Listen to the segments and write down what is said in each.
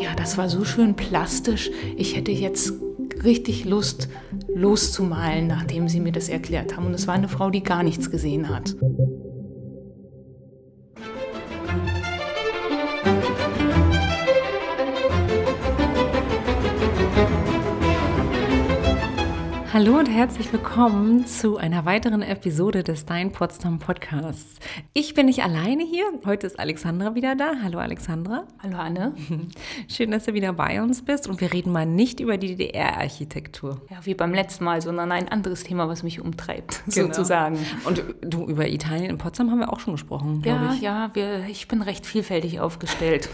Ja, das war so schön plastisch. Ich hätte jetzt richtig Lust loszumalen, nachdem sie mir das erklärt haben. Und es war eine Frau, die gar nichts gesehen hat. Hallo und herzlich willkommen zu einer weiteren Episode des Dein Potsdam Podcasts. Ich bin nicht alleine hier. Heute ist Alexandra wieder da. Hallo Alexandra. Hallo Anne. Schön, dass du wieder bei uns bist und wir reden mal nicht über die DDR-Architektur. Ja, wie beim letzten Mal, sondern ein anderes Thema, was mich umtreibt, genau. sozusagen. Und du, über Italien in Potsdam haben wir auch schon gesprochen, Ja, ich. ja, wir, ich bin recht vielfältig aufgestellt.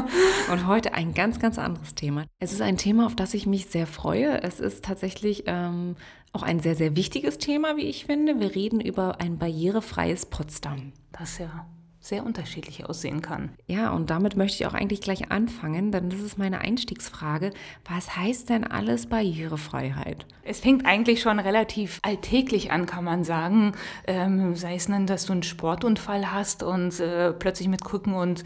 und heute ein ganz, ganz anderes Thema. Es ist ein Thema, auf das ich mich sehr freue. Es ist tatsächlich... Ähm, ähm, auch ein sehr, sehr wichtiges Thema, wie ich finde. Wir reden über ein barrierefreies Potsdam. Das ja sehr unterschiedlich aussehen kann. Ja, und damit möchte ich auch eigentlich gleich anfangen, denn das ist meine Einstiegsfrage. Was heißt denn alles Barrierefreiheit? Es fängt eigentlich schon relativ alltäglich an, kann man sagen. Ähm, sei es dann, dass du einen Sportunfall hast und äh, plötzlich mit Krücken und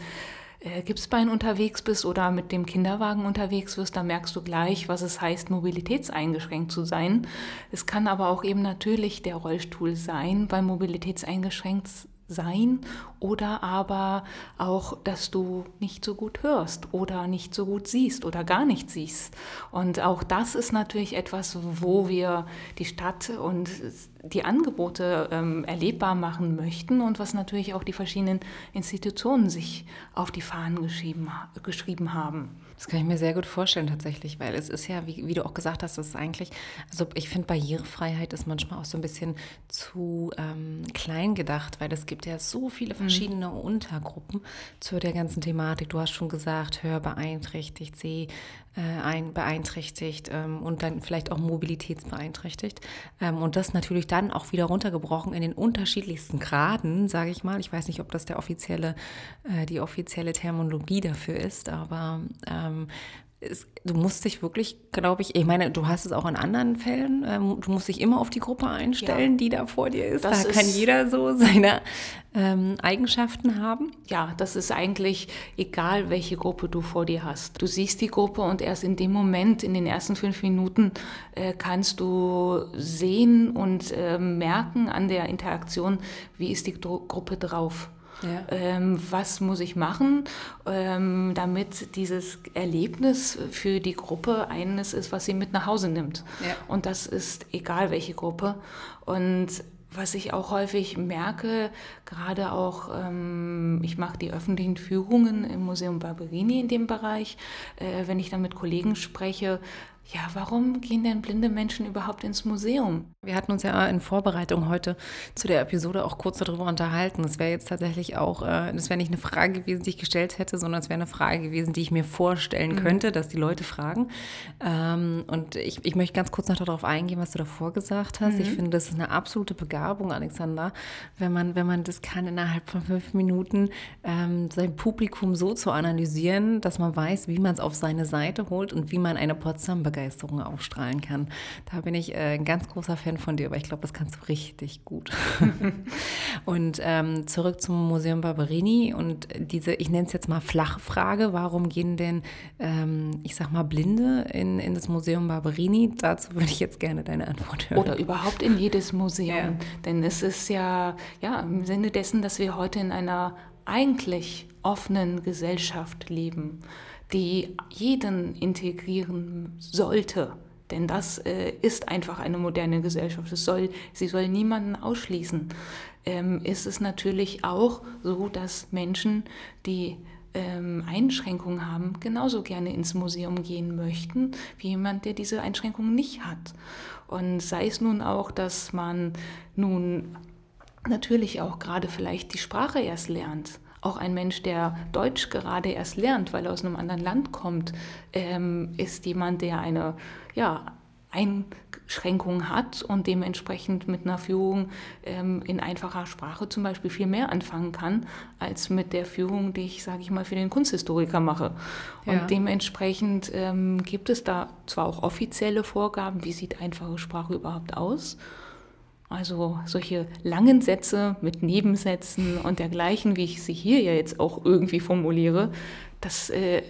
äh, Gipsbein unterwegs bist oder mit dem Kinderwagen unterwegs wirst, dann merkst du gleich, was es heißt, mobilitätseingeschränkt zu sein. Es kann aber auch eben natürlich der Rollstuhl sein, weil mobilitätseingeschränkt sein oder aber auch, dass du nicht so gut hörst oder nicht so gut siehst oder gar nicht siehst. Und auch das ist natürlich etwas, wo wir die Stadt und die Angebote ähm, erlebbar machen möchten und was natürlich auch die verschiedenen Institutionen sich auf die Fahnen geschrieben, geschrieben haben. Das kann ich mir sehr gut vorstellen tatsächlich, weil es ist ja, wie, wie du auch gesagt hast, das ist eigentlich, also ich finde Barrierefreiheit ist manchmal auch so ein bisschen zu ähm, klein gedacht, weil es gibt ja so viele mhm. verschiedene mhm. Untergruppen zu der ganzen Thematik. Du hast schon gesagt, hörbeeinträchtigt, seh äh, ein, beeinträchtigt ähm, und dann vielleicht auch mobilitätsbeeinträchtigt. Ähm, und das natürlich dann auch wieder runtergebrochen in den unterschiedlichsten Graden, sage ich mal. Ich weiß nicht, ob das der offizielle, äh, die offizielle Terminologie dafür ist, aber ähm, es, du musst dich wirklich, glaube ich, ich meine, du hast es auch in anderen Fällen, ähm, du musst dich immer auf die Gruppe einstellen, ja. die da vor dir ist. Das da ist, kann jeder so seine ähm, Eigenschaften haben. Ja, das ist eigentlich egal, welche Gruppe du vor dir hast. Du siehst die Gruppe und erst in dem Moment, in den ersten fünf Minuten, äh, kannst du sehen und äh, merken an der Interaktion, wie ist die Gruppe drauf. Ja. Ähm, was muss ich machen, ähm, damit dieses Erlebnis für die Gruppe eines ist, was sie mit nach Hause nimmt. Ja. Und das ist egal welche Gruppe. Und was ich auch häufig merke, gerade auch, ähm, ich mache die öffentlichen Führungen im Museum Barberini in dem Bereich, äh, wenn ich dann mit Kollegen spreche, ja, warum gehen denn blinde Menschen überhaupt ins Museum? Wir hatten uns ja in Vorbereitung heute zu der Episode auch kurz darüber unterhalten. Das wäre jetzt tatsächlich auch, äh, das wäre nicht eine Frage gewesen, die ich gestellt hätte, sondern es wäre eine Frage gewesen, die ich mir vorstellen mhm. könnte, dass die Leute fragen. Ähm, und ich, ich möchte ganz kurz noch darauf eingehen, was du davor gesagt hast. Mhm. Ich finde, das ist eine absolute Begabung, Alexander, wenn man, wenn man das kann, innerhalb von fünf Minuten ähm, sein Publikum so zu analysieren, dass man weiß, wie man es auf seine Seite holt und wie man eine Potsdam Begeisterung aufstrahlen kann. Da bin ich äh, ein ganz großer Fan von dir, aber ich glaube, das kannst du richtig gut. und ähm, zurück zum Museum Barberini und diese, ich nenne es jetzt mal Flachfrage, warum gehen denn, ähm, ich sag mal, Blinde in, in das Museum Barberini? Dazu würde ich jetzt gerne deine Antwort hören. Oder überhaupt in jedes Museum. Ja. Denn es ist ja, ja im Sinne dessen, dass wir heute in einer eigentlich offenen Gesellschaft leben die jeden integrieren sollte. Denn das äh, ist einfach eine moderne Gesellschaft. Es soll, sie soll niemanden ausschließen. Ähm, ist es natürlich auch so, dass Menschen, die ähm, Einschränkungen haben, genauso gerne ins Museum gehen möchten, wie jemand, der diese Einschränkungen nicht hat. Und sei es nun auch, dass man nun natürlich auch gerade vielleicht die Sprache erst lernt auch ein Mensch, der Deutsch gerade erst lernt, weil er aus einem anderen Land kommt, ähm, ist jemand, der eine ja, Einschränkung hat und dementsprechend mit einer Führung ähm, in einfacher Sprache zum Beispiel viel mehr anfangen kann, als mit der Führung, die ich, sage ich mal, für den Kunsthistoriker mache. Und ja. dementsprechend ähm, gibt es da zwar auch offizielle Vorgaben, wie sieht einfache Sprache überhaupt aus, also solche langen Sätze mit Nebensätzen und dergleichen, wie ich sie hier ja jetzt auch irgendwie formuliere, das äh,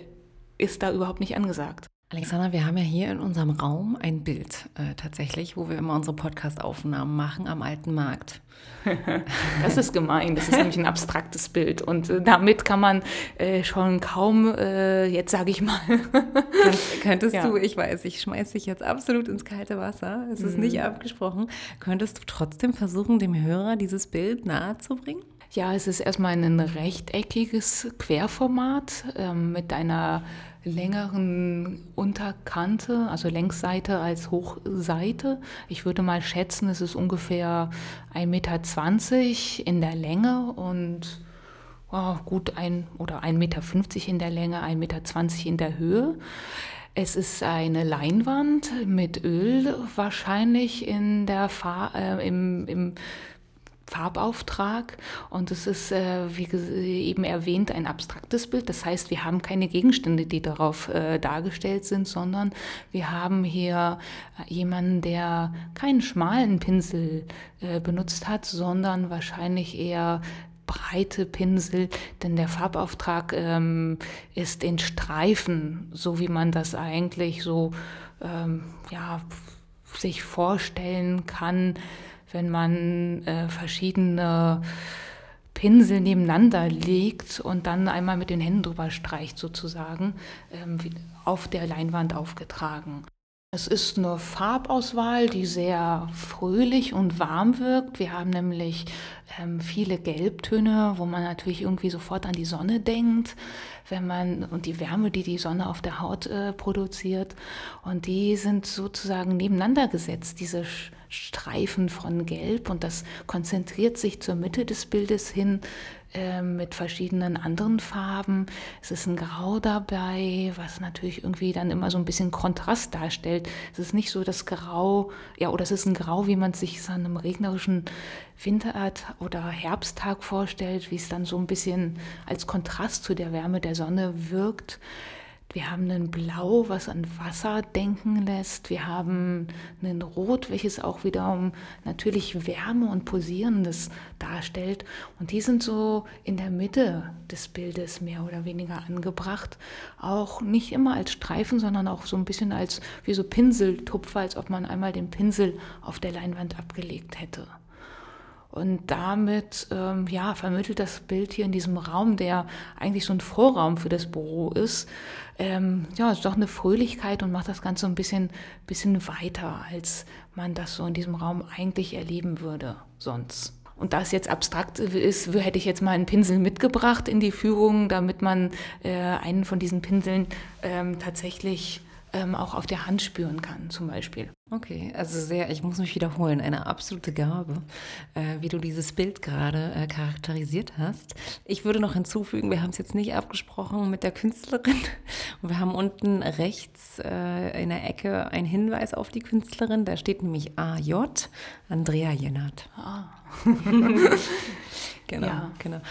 ist da überhaupt nicht angesagt. Alexandra, wir haben ja hier in unserem Raum ein Bild äh, tatsächlich, wo wir immer unsere Podcast-Aufnahmen machen am alten Markt. das ist gemein, das ist nämlich ein abstraktes Bild und äh, damit kann man äh, schon kaum, äh, jetzt sage ich mal. Kannst, könntest ja. du, ich weiß, ich schmeiße dich jetzt absolut ins kalte Wasser, es ist mhm. nicht abgesprochen, könntest du trotzdem versuchen, dem Hörer dieses Bild nahezubringen? Ja, es ist erstmal ein rechteckiges Querformat ähm, mit einer längeren Unterkante, also Längsseite als Hochseite. Ich würde mal schätzen, es ist ungefähr 1,20 Meter in der Länge und oh, gut ein oder 1,50 Meter in der Länge, 1,20 Meter in der Höhe. Es ist eine Leinwand mit Öl wahrscheinlich in der Fahr äh, im, im Farbauftrag. Und es ist, äh, wie eben erwähnt, ein abstraktes Bild. Das heißt, wir haben keine Gegenstände, die darauf äh, dargestellt sind, sondern wir haben hier jemanden, der keinen schmalen Pinsel äh, benutzt hat, sondern wahrscheinlich eher breite Pinsel, denn der Farbauftrag ähm, ist in Streifen, so wie man das eigentlich so ähm, ja, sich vorstellen kann wenn man äh, verschiedene Pinsel nebeneinander legt und dann einmal mit den Händen drüber streicht, sozusagen, ähm, auf der Leinwand aufgetragen. Es ist eine Farbauswahl, die sehr fröhlich und warm wirkt. Wir haben nämlich ähm, viele Gelbtöne, wo man natürlich irgendwie sofort an die Sonne denkt, wenn man und die Wärme, die die Sonne auf der Haut äh, produziert. Und die sind sozusagen nebeneinander gesetzt, diese Streifen von Gelb. Und das konzentriert sich zur Mitte des Bildes hin ähm, mit verschiedenen anderen Farben. Es ist ein Grau dabei, was natürlich irgendwie dann immer so ein bisschen Kontrast darstellt. Es ist nicht so das Grau, ja, oder es ist ein Grau, wie man es sich an einem regnerischen Winterart oder Herbsttag vorstellt, wie es dann so ein bisschen als Kontrast zu der Wärme der Sonne wirkt. Wir haben ein Blau, was an Wasser denken lässt. Wir haben ein Rot, welches auch wiederum natürlich Wärme und Pulsierendes darstellt. Und die sind so in der Mitte des Bildes mehr oder weniger angebracht. Auch nicht immer als Streifen, sondern auch so ein bisschen als wie so Pinseltupfer, als ob man einmal den Pinsel auf der Leinwand abgelegt hätte. Und damit ähm, ja, vermittelt das Bild hier in diesem Raum, der eigentlich so ein Vorraum für das Büro ist, ähm, ja, ist doch eine Fröhlichkeit und macht das Ganze ein bisschen, bisschen weiter, als man das so in diesem Raum eigentlich erleben würde sonst. Und da es jetzt abstrakt ist, hätte ich jetzt mal einen Pinsel mitgebracht in die Führung, damit man äh, einen von diesen Pinseln ähm, tatsächlich ähm, auch auf der Hand spüren kann, zum Beispiel. Okay, also sehr, ich muss mich wiederholen, eine absolute Gabe, äh, wie du dieses Bild gerade äh, charakterisiert hast. Ich würde noch hinzufügen, wir haben es jetzt nicht abgesprochen mit der Künstlerin und wir haben unten rechts äh, in der Ecke einen Hinweis auf die Künstlerin, da steht nämlich AJ, Andrea Jennert. Ah. genau, ja. genau.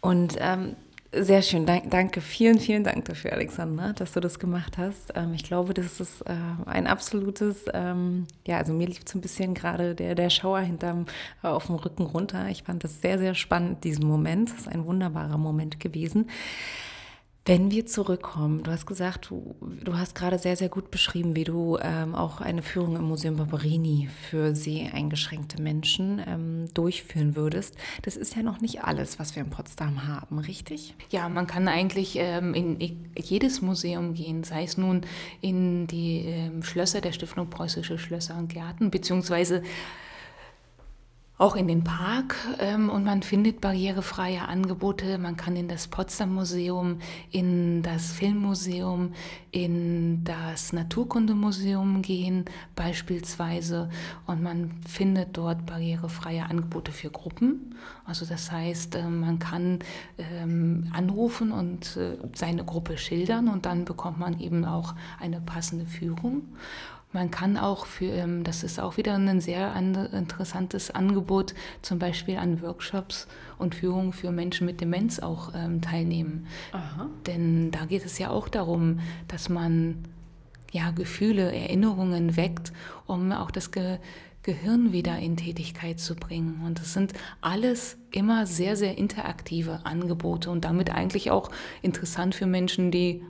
Und ähm, sehr schön, danke, vielen, vielen Dank dafür, Alexandra, dass du das gemacht hast. Ähm, ich glaube, das ist äh, ein absolutes, ähm, ja, also mir lief so ein bisschen gerade der, der Schauer hinterm, äh, auf dem Rücken runter. Ich fand das sehr, sehr spannend, diesen Moment. Das ist ein wunderbarer Moment gewesen. Wenn wir zurückkommen, du hast gesagt, du, du hast gerade sehr, sehr gut beschrieben, wie du ähm, auch eine Führung im Museum Barberini für seheingeschränkte Menschen ähm, durchführen würdest. Das ist ja noch nicht alles, was wir in Potsdam haben, richtig? Ja, man kann eigentlich ähm, in jedes Museum gehen, sei es nun in die ähm, Schlösser der Stiftung Preußische Schlösser und Gärten, beziehungsweise auch in den Park ähm, und man findet barrierefreie Angebote. Man kann in das Potsdam Museum, in das Filmmuseum, in das Naturkundemuseum gehen beispielsweise und man findet dort barrierefreie Angebote für Gruppen. Also das heißt, äh, man kann ähm, anrufen und äh, seine Gruppe schildern und dann bekommt man eben auch eine passende Führung. Man kann auch für, ähm, das ist auch wieder ein sehr interessantes Angebot, zum Beispiel an Workshops und Führungen für Menschen mit Demenz auch ähm, teilnehmen. Aha. Denn da geht es ja auch darum, dass man ja, Gefühle, Erinnerungen weckt, um auch das Ge Gehirn wieder in Tätigkeit zu bringen. Und das sind alles immer sehr, sehr interaktive Angebote und damit eigentlich auch interessant für Menschen, die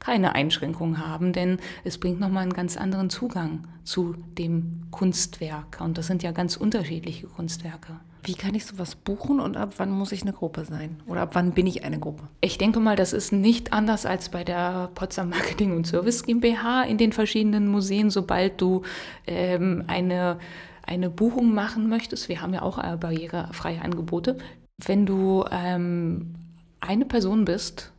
keine Einschränkungen haben, denn es bringt nochmal einen ganz anderen Zugang zu dem Kunstwerk. Und das sind ja ganz unterschiedliche Kunstwerke. Wie kann ich sowas buchen und ab wann muss ich eine Gruppe sein? Oder ab wann bin ich eine Gruppe? Ich denke mal, das ist nicht anders als bei der Potsdam Marketing und Service GmbH in den verschiedenen Museen. Sobald du ähm, eine, eine Buchung machen möchtest, wir haben ja auch äh, barrierefreie Angebote, wenn du ähm, eine Person bist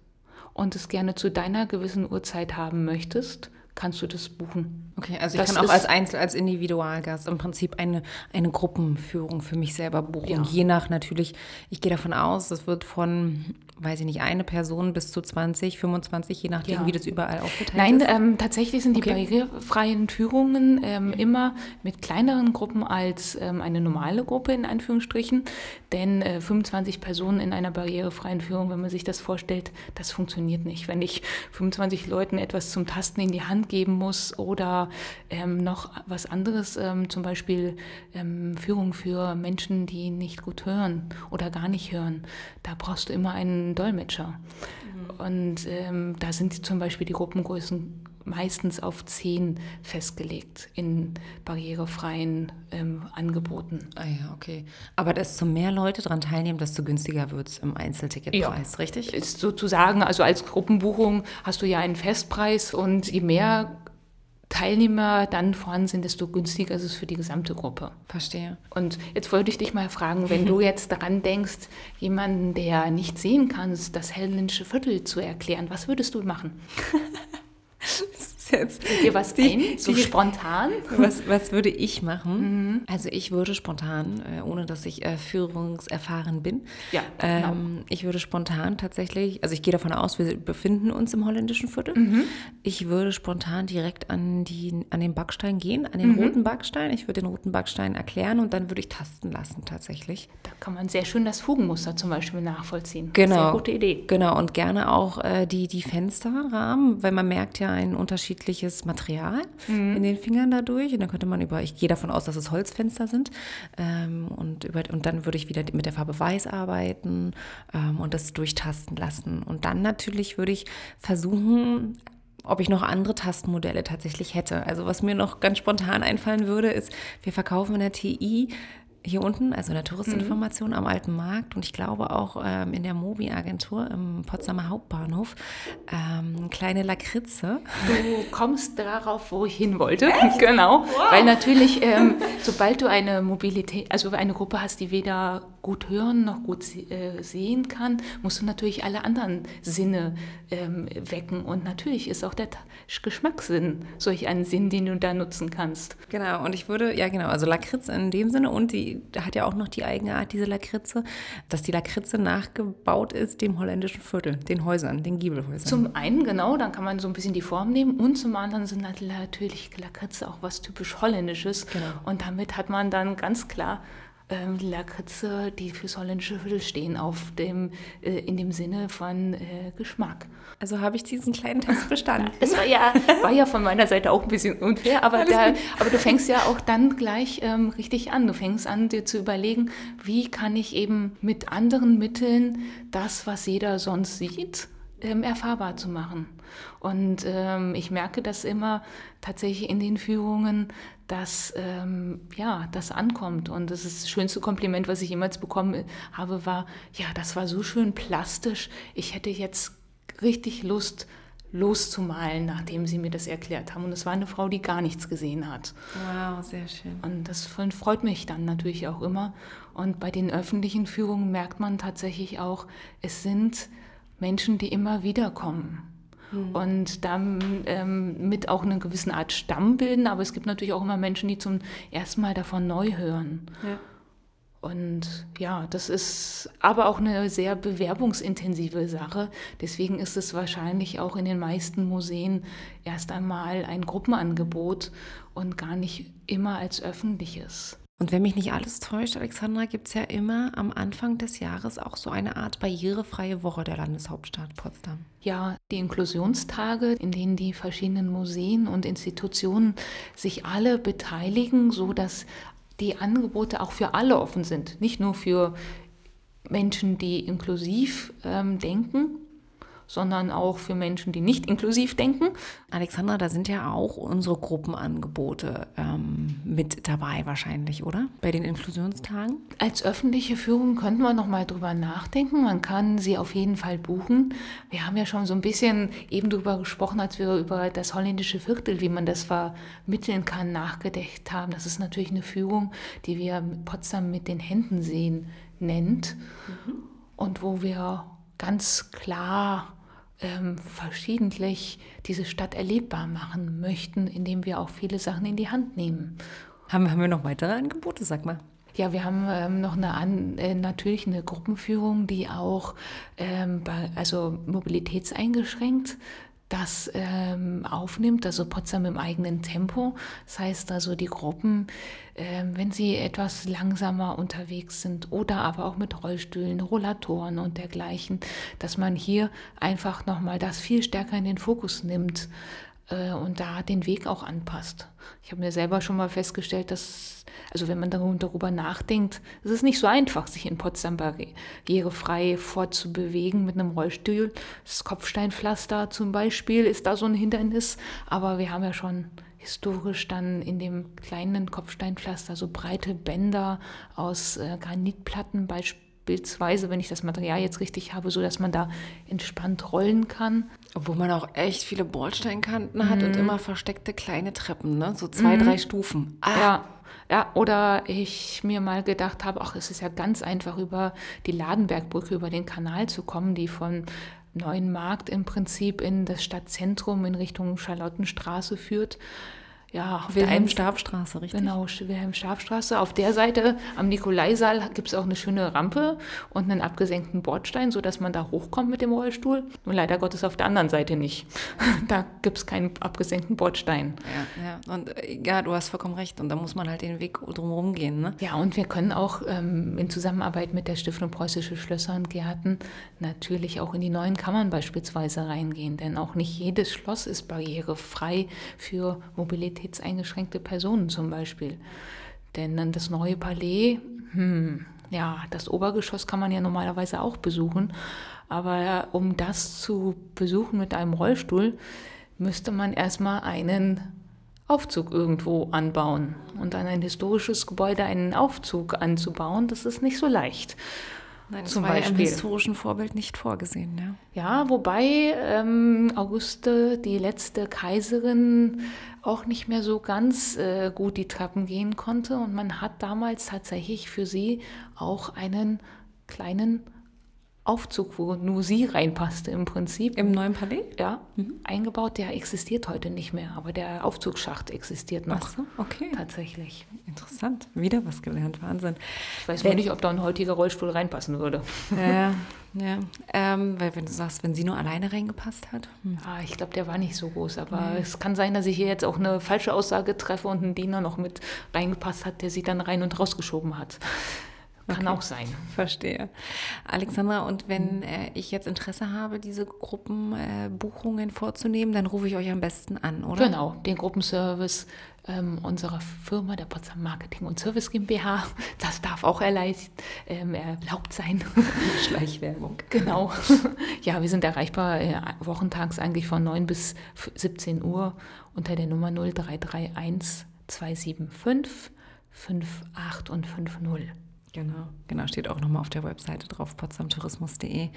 und es gerne zu deiner gewissen Uhrzeit haben möchtest, kannst du das buchen. Okay, also ich das kann auch als Einzel-, als Individualgast im Prinzip eine, eine Gruppenführung für mich selber buchen. Ja. Je nach natürlich, ich gehe davon aus, das wird von weiß ich nicht, eine Person bis zu 20, 25, je nachdem, ja. wie das überall aufgeteilt Nein, ist? Nein, ähm, tatsächlich sind okay. die barrierefreien Führungen ähm, immer mit kleineren Gruppen als ähm, eine normale Gruppe in Anführungsstrichen. Denn äh, 25 Personen in einer barrierefreien Führung, wenn man sich das vorstellt, das funktioniert nicht. Wenn ich 25 Leuten etwas zum Tasten in die Hand geben muss oder ähm, noch was anderes, ähm, zum Beispiel ähm, Führung für Menschen, die nicht gut hören oder gar nicht hören, da brauchst du immer einen Dolmetscher. Mhm. Und ähm, da sind zum Beispiel die Gruppengrößen meistens auf zehn festgelegt in barrierefreien ähm, Angeboten. Ah ja, okay. Aber desto mehr Leute daran teilnehmen, desto günstiger wird es im Einzelticketpreis, ja. richtig? Ist sozusagen, also als Gruppenbuchung hast du ja einen Festpreis und je mehr Teilnehmer dann vorhanden sind, desto günstiger ist es für die gesamte Gruppe. Verstehe. Und jetzt wollte ich dich mal fragen, wenn du jetzt daran denkst, jemanden, der nicht sehen kann, das Hellenische Viertel zu erklären, was würdest du machen? jetzt dir was die, ein, so die, spontan? Was, was würde ich machen? Mhm. Also ich würde spontan, äh, ohne dass ich äh, führungserfahren bin, ja, genau. ähm, ich würde spontan tatsächlich, also ich gehe davon aus, wir befinden uns im holländischen Viertel. Mhm. Ich würde spontan direkt an, die, an den Backstein gehen, an den mhm. roten Backstein. Ich würde den roten Backstein erklären und dann würde ich tasten lassen tatsächlich. Da kann man sehr schön das Fugenmuster zum Beispiel nachvollziehen. Genau. Sehr gute Idee. Genau und gerne auch äh, die, die Fensterrahmen, weil man merkt ja einen Unterschied unterschiedliches Material mhm. in den Fingern dadurch. Und dann könnte man über, ich gehe davon aus, dass es Holzfenster sind. Ähm, und, über, und dann würde ich wieder mit der Farbe Weiß arbeiten ähm, und das durchtasten lassen. Und dann natürlich würde ich versuchen, ob ich noch andere Tastenmodelle tatsächlich hätte. Also was mir noch ganz spontan einfallen würde, ist, wir verkaufen in der TI hier unten, also in der Touristinformation mhm. am Alten Markt und ich glaube auch ähm, in der Mobi-Agentur im Potsdamer Hauptbahnhof ähm, kleine Lakritze. Du kommst darauf, wo ich hin wollte. Echt? Genau. Wow. Weil natürlich, ähm, sobald du eine Mobilität, also eine Gruppe hast, die weder gut hören noch gut äh, sehen kann, musst du natürlich alle anderen Sinne ähm, wecken. Und natürlich ist auch der Geschmackssinn solch ein Sinn, den du da nutzen kannst. Genau, und ich würde, ja genau, also Lakritze in dem Sinne und die hat ja auch noch die Eigenart, diese Lakritze, dass die Lakritze nachgebaut ist dem holländischen Viertel, den Häusern, den Giebelhäusern. Zum einen, genau, dann kann man so ein bisschen die Form nehmen und zum anderen sind natürlich Lakritze auch was typisch Holländisches. Genau. Und damit hat man dann ganz klar ähm, Lakritze, die fürs holländische Viertel stehen, auf dem, äh, in dem Sinne von äh, Geschmack. Also habe ich diesen kleinen Test bestanden. Es war ja, war ja von meiner Seite auch ein bisschen unfair, aber, da, aber du fängst ja auch dann gleich ähm, richtig an. Du fängst an, dir zu überlegen, wie kann ich eben mit anderen Mitteln das, was jeder sonst sieht, ähm, erfahrbar zu machen. Und ähm, ich merke das immer tatsächlich in den Führungen, dass ähm, ja, das ankommt. Und das, ist das schönste Kompliment, was ich jemals bekommen habe, war, ja, das war so schön plastisch. Ich hätte jetzt richtig Lust, loszumalen, nachdem sie mir das erklärt haben. Und es war eine Frau, die gar nichts gesehen hat. Wow, sehr schön. Und das freut mich dann natürlich auch immer. Und bei den öffentlichen Führungen merkt man tatsächlich auch, es sind Menschen, die immer wieder kommen. Mhm. Und dann ähm, mit auch eine gewisse Art Stamm bilden, aber es gibt natürlich auch immer Menschen, die zum ersten Mal davon neu hören. Ja. Und ja, das ist aber auch eine sehr bewerbungsintensive Sache. Deswegen ist es wahrscheinlich auch in den meisten Museen erst einmal ein Gruppenangebot und gar nicht immer als öffentliches. Und wenn mich nicht alles täuscht, Alexandra, gibt es ja immer am Anfang des Jahres auch so eine Art barrierefreie Woche der Landeshauptstadt Potsdam. Ja, die Inklusionstage, in denen die verschiedenen Museen und Institutionen sich alle beteiligen, sodass die Angebote auch für alle offen sind. Nicht nur für Menschen, die inklusiv ähm, denken, sondern auch für Menschen, die nicht inklusiv denken. Alexandra, da sind ja auch unsere Gruppenangebote ähm, mit dabei wahrscheinlich, oder? Bei den Inklusionstagen? Als öffentliche Führung könnten wir noch mal drüber nachdenken. Man kann sie auf jeden Fall buchen. Wir haben ja schon so ein bisschen eben drüber gesprochen, als wir über das holländische Viertel, wie man das vermitteln kann, nachgedacht haben. Das ist natürlich eine Führung, die wir Potsdam mit den Händen sehen nennt mhm. und wo wir ganz klar ähm, verschiedentlich diese Stadt erlebbar machen möchten, indem wir auch viele Sachen in die Hand nehmen. Haben, haben wir noch weitere Angebote, sag mal? Ja, wir haben ähm, noch eine an, äh, natürlich eine Gruppenführung, die auch ähm, bei, also mobilitätseingeschränkt das ähm, aufnimmt, also Potsdam im eigenen Tempo. Das heißt also, die Gruppen, äh, wenn sie etwas langsamer unterwegs sind oder aber auch mit Rollstühlen, Rollatoren und dergleichen, dass man hier einfach nochmal das viel stärker in den Fokus nimmt äh, und da den Weg auch anpasst. Ich habe mir selber schon mal festgestellt, dass, also wenn man darüber nachdenkt, es ist nicht so einfach, sich in Potsdam barrierefrei fortzubewegen mit einem Rollstuhl. Das Kopfsteinpflaster zum Beispiel ist da so ein Hindernis, aber wir haben ja schon historisch dann in dem kleinen Kopfsteinpflaster so breite Bänder aus äh, Granitplatten beispielsweise beispielsweise, wenn ich das Material jetzt richtig habe, so dass man da entspannt rollen kann. Obwohl man auch echt viele Bordsteinkanten mhm. hat und mhm. immer versteckte kleine Treppen, ne? so zwei, mhm. drei Stufen. Ah. Ja. Ja, oder ich mir mal gedacht habe, ach, es ist ja ganz einfach, über die Ladenbergbrücke, über den Kanal zu kommen, die von Neuen Markt im Prinzip in das Stadtzentrum in Richtung Charlottenstraße führt ja, Wilhelm-Stabstraße, richtig? Genau, Wilhelm-Stabstraße. Auf der Seite am Nikolaisaal gibt es auch eine schöne Rampe und einen abgesenkten Bordstein, sodass man da hochkommt mit dem Rollstuhl. Nur leider Gottes auf der anderen Seite nicht. da gibt es keinen abgesenkten Bordstein. Ja, ja. Und äh, ja, du hast vollkommen recht. Und da muss man halt den Weg drumherum gehen. Ne? Ja, und wir können auch ähm, in Zusammenarbeit mit der Stiftung Preußische Schlösser und Gärten natürlich auch in die neuen Kammern beispielsweise reingehen. Denn auch nicht jedes Schloss ist barrierefrei für Mobilität mobilitätseingeschränkte Personen zum Beispiel. Denn dann das neue Palais, hm, ja, das Obergeschoss kann man ja normalerweise auch besuchen, aber um das zu besuchen mit einem Rollstuhl, müsste man erstmal einen Aufzug irgendwo anbauen. Und an ein historisches Gebäude einen Aufzug anzubauen, das ist nicht so leicht. Nein, das zum war Beispiel. Ja im historischen Vorbild nicht vorgesehen. Ja, ja wobei ähm, Auguste, die letzte Kaiserin, auch nicht mehr so ganz äh, gut die Treppen gehen konnte. Und man hat damals tatsächlich für sie auch einen kleinen Aufzug, wo nur sie reinpasste im Prinzip. Im neuen Palais? Ja, mhm. eingebaut. Der existiert heute nicht mehr, aber der Aufzugsschacht existiert noch. Ach so, okay. Tatsächlich. Interessant. Wieder was gelernt. Wahnsinn. Ich weiß wenn, nicht, ob da ein heutiger Rollstuhl reinpassen würde. Ja, ja. Ähm, weil wenn du sagst, wenn sie nur alleine reingepasst hat. Hm. Ah, ich glaube, der war nicht so groß. Aber mhm. es kann sein, dass ich hier jetzt auch eine falsche Aussage treffe und ein Diener noch mit reingepasst hat, der sie dann rein und rausgeschoben hat. Kann okay. auch sein. Verstehe. Alexandra, und wenn äh, ich jetzt Interesse habe, diese Gruppenbuchungen äh, vorzunehmen, dann rufe ich euch am besten an, oder? Genau, den Gruppenservice ähm, unserer Firma, der Potsdam Marketing und Service GmbH, das darf auch erleicht, ähm, erlaubt sein. Schleichwerbung. Genau. Ja, wir sind erreichbar äh, wochentags eigentlich von 9 bis 17 Uhr unter der Nummer 0331 275 58 und 50. Genau, genau, steht auch nochmal auf der Webseite drauf, potsdamtourismus.de.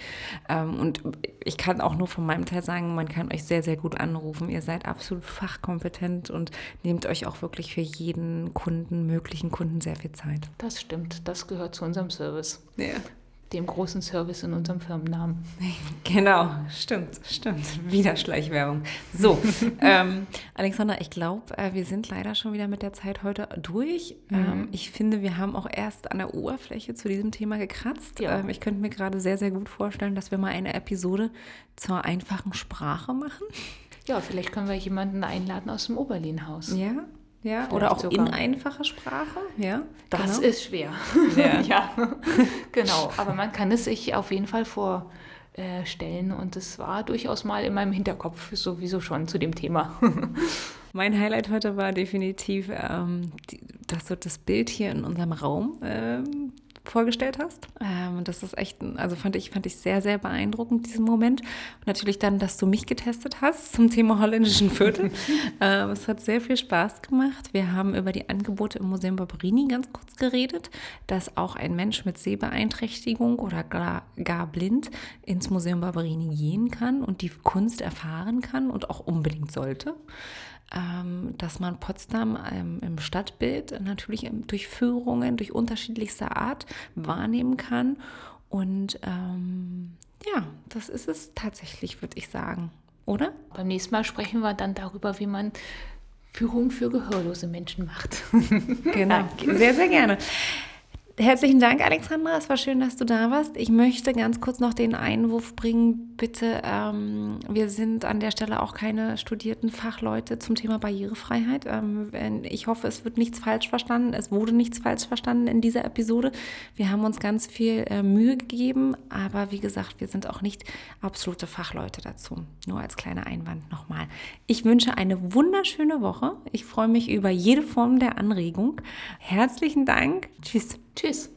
Ähm, und ich kann auch nur von meinem Teil sagen, man kann euch sehr, sehr gut anrufen. Ihr seid absolut fachkompetent und nehmt euch auch wirklich für jeden Kunden, möglichen Kunden sehr viel Zeit. Das stimmt, das gehört zu unserem Service. Ja dem großen Service in unserem Firmennamen. Genau, stimmt, stimmt. Wieder Schleichwerbung. So, ähm, Alexander, ich glaube, äh, wir sind leider schon wieder mit der Zeit heute durch. Mhm. Ähm, ich finde, wir haben auch erst an der Oberfläche zu diesem Thema gekratzt. Ja. Ähm, ich könnte mir gerade sehr, sehr gut vorstellen, dass wir mal eine Episode zur einfachen Sprache machen. Ja, vielleicht können wir jemanden einladen aus dem Oberlinhaus. Ja, ja, oder auch sogar. in einfacher Sprache. Ja, das genau. ist schwer. Ja. ja. genau. Aber man kann es sich auf jeden Fall vorstellen und es war durchaus mal in meinem Hinterkopf sowieso schon zu dem Thema. mein Highlight heute war definitiv, ähm, die, dass so das Bild hier in unserem Raum ähm, vorgestellt hast. Ähm, das ist echt, also fand ich, fand ich sehr, sehr beeindruckend, diesen Moment. Und natürlich dann, dass du mich getestet hast zum Thema holländischen Viertel. ähm, es hat sehr viel Spaß gemacht. Wir haben über die Angebote im Museum Barberini ganz kurz geredet, dass auch ein Mensch mit Sehbeeinträchtigung oder gar, gar blind ins Museum Barberini gehen kann und die Kunst erfahren kann und auch unbedingt sollte. Ähm, dass man Potsdam ähm, im Stadtbild natürlich durch Führungen, durch unterschiedlichste Art wahrnehmen kann. Und ähm, ja, das ist es tatsächlich, würde ich sagen. Oder? Beim nächsten Mal sprechen wir dann darüber, wie man Führung für gehörlose Menschen macht. genau, sehr, sehr gerne. Herzlichen Dank, Alexandra. Es war schön, dass du da warst. Ich möchte ganz kurz noch den Einwurf bringen. Bitte, ähm, wir sind an der Stelle auch keine studierten Fachleute zum Thema Barrierefreiheit. Ähm, ich hoffe, es wird nichts falsch verstanden. Es wurde nichts falsch verstanden in dieser Episode. Wir haben uns ganz viel äh, Mühe gegeben, aber wie gesagt, wir sind auch nicht absolute Fachleute dazu. Nur als kleiner Einwand nochmal. Ich wünsche eine wunderschöne Woche. Ich freue mich über jede Form der Anregung. Herzlichen Dank. Tschüss. Tschüss.